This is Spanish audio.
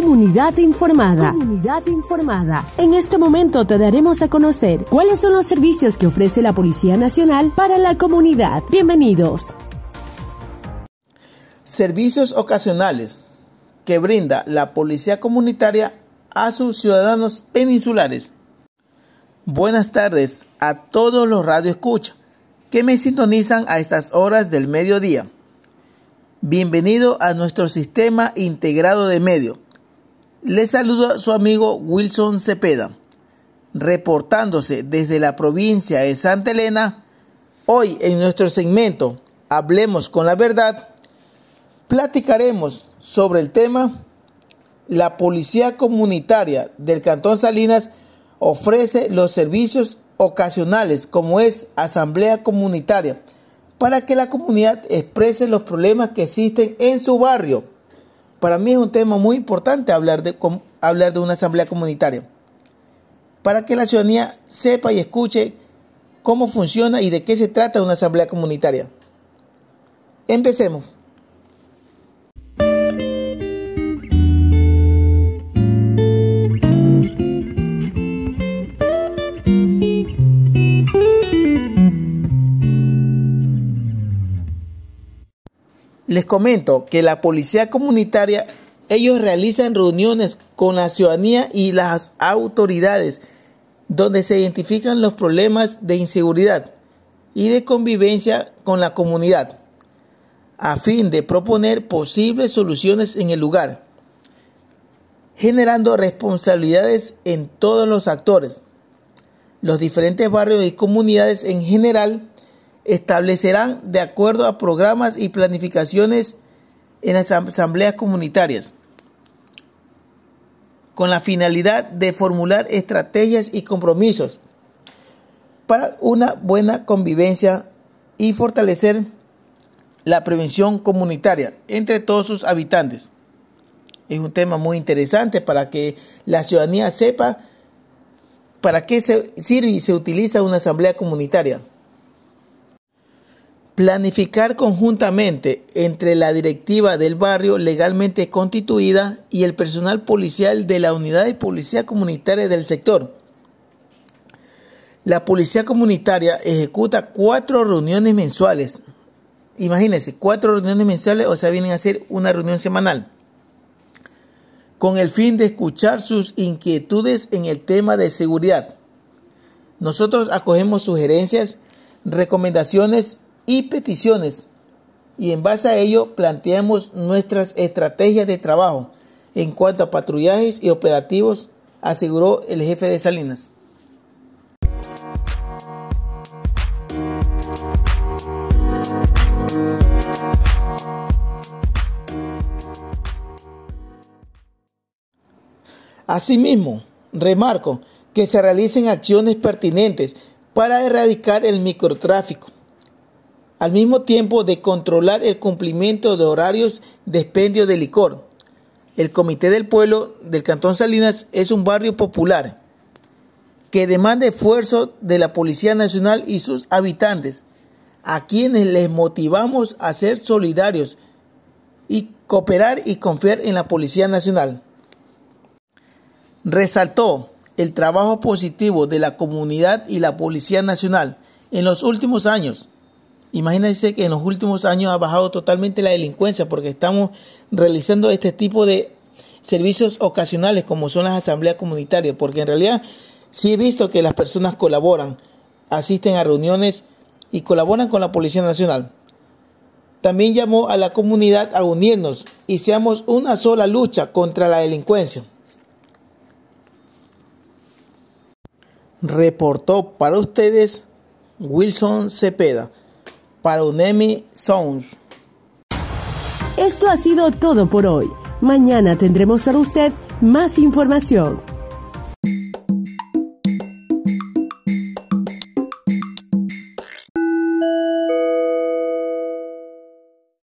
Comunidad informada. Comunidad informada. En este momento te daremos a conocer cuáles son los servicios que ofrece la Policía Nacional para la comunidad. Bienvenidos. Servicios ocasionales que brinda la Policía Comunitaria a sus ciudadanos peninsulares. Buenas tardes a todos los radioescuchas que me sintonizan a estas horas del mediodía. Bienvenido a nuestro sistema integrado de medio. Les saluda su amigo Wilson Cepeda, reportándose desde la provincia de Santa Elena. Hoy en nuestro segmento Hablemos con la verdad, platicaremos sobre el tema La Policía Comunitaria del Cantón Salinas ofrece los servicios ocasionales como es Asamblea Comunitaria para que la comunidad exprese los problemas que existen en su barrio. Para mí es un tema muy importante hablar de, hablar de una asamblea comunitaria, para que la ciudadanía sepa y escuche cómo funciona y de qué se trata una asamblea comunitaria. Empecemos. Les comento que la policía comunitaria, ellos realizan reuniones con la ciudadanía y las autoridades donde se identifican los problemas de inseguridad y de convivencia con la comunidad, a fin de proponer posibles soluciones en el lugar, generando responsabilidades en todos los actores. Los diferentes barrios y comunidades en general establecerán de acuerdo a programas y planificaciones en las asambleas comunitarias, con la finalidad de formular estrategias y compromisos para una buena convivencia y fortalecer la prevención comunitaria entre todos sus habitantes. Es un tema muy interesante para que la ciudadanía sepa para qué se sirve y se utiliza una asamblea comunitaria. Planificar conjuntamente entre la directiva del barrio legalmente constituida y el personal policial de la unidad de policía comunitaria del sector. La policía comunitaria ejecuta cuatro reuniones mensuales. Imagínense, cuatro reuniones mensuales, o sea, vienen a ser una reunión semanal. Con el fin de escuchar sus inquietudes en el tema de seguridad. Nosotros acogemos sugerencias, recomendaciones y peticiones. Y en base a ello planteamos nuestras estrategias de trabajo. En cuanto a patrullajes y operativos, aseguró el jefe de Salinas. Asimismo, remarco que se realicen acciones pertinentes para erradicar el microtráfico al mismo tiempo de controlar el cumplimiento de horarios de expendio de licor. El Comité del Pueblo del Cantón Salinas es un barrio popular que demanda esfuerzo de la Policía Nacional y sus habitantes, a quienes les motivamos a ser solidarios y cooperar y confiar en la Policía Nacional. Resaltó el trabajo positivo de la comunidad y la Policía Nacional en los últimos años Imagínense que en los últimos años ha bajado totalmente la delincuencia porque estamos realizando este tipo de servicios ocasionales como son las asambleas comunitarias, porque en realidad sí he visto que las personas colaboran, asisten a reuniones y colaboran con la Policía Nacional. También llamó a la comunidad a unirnos y seamos una sola lucha contra la delincuencia. Reportó para ustedes Wilson Cepeda para UNEMI Sounds. Esto ha sido todo por hoy. Mañana tendremos para usted más información.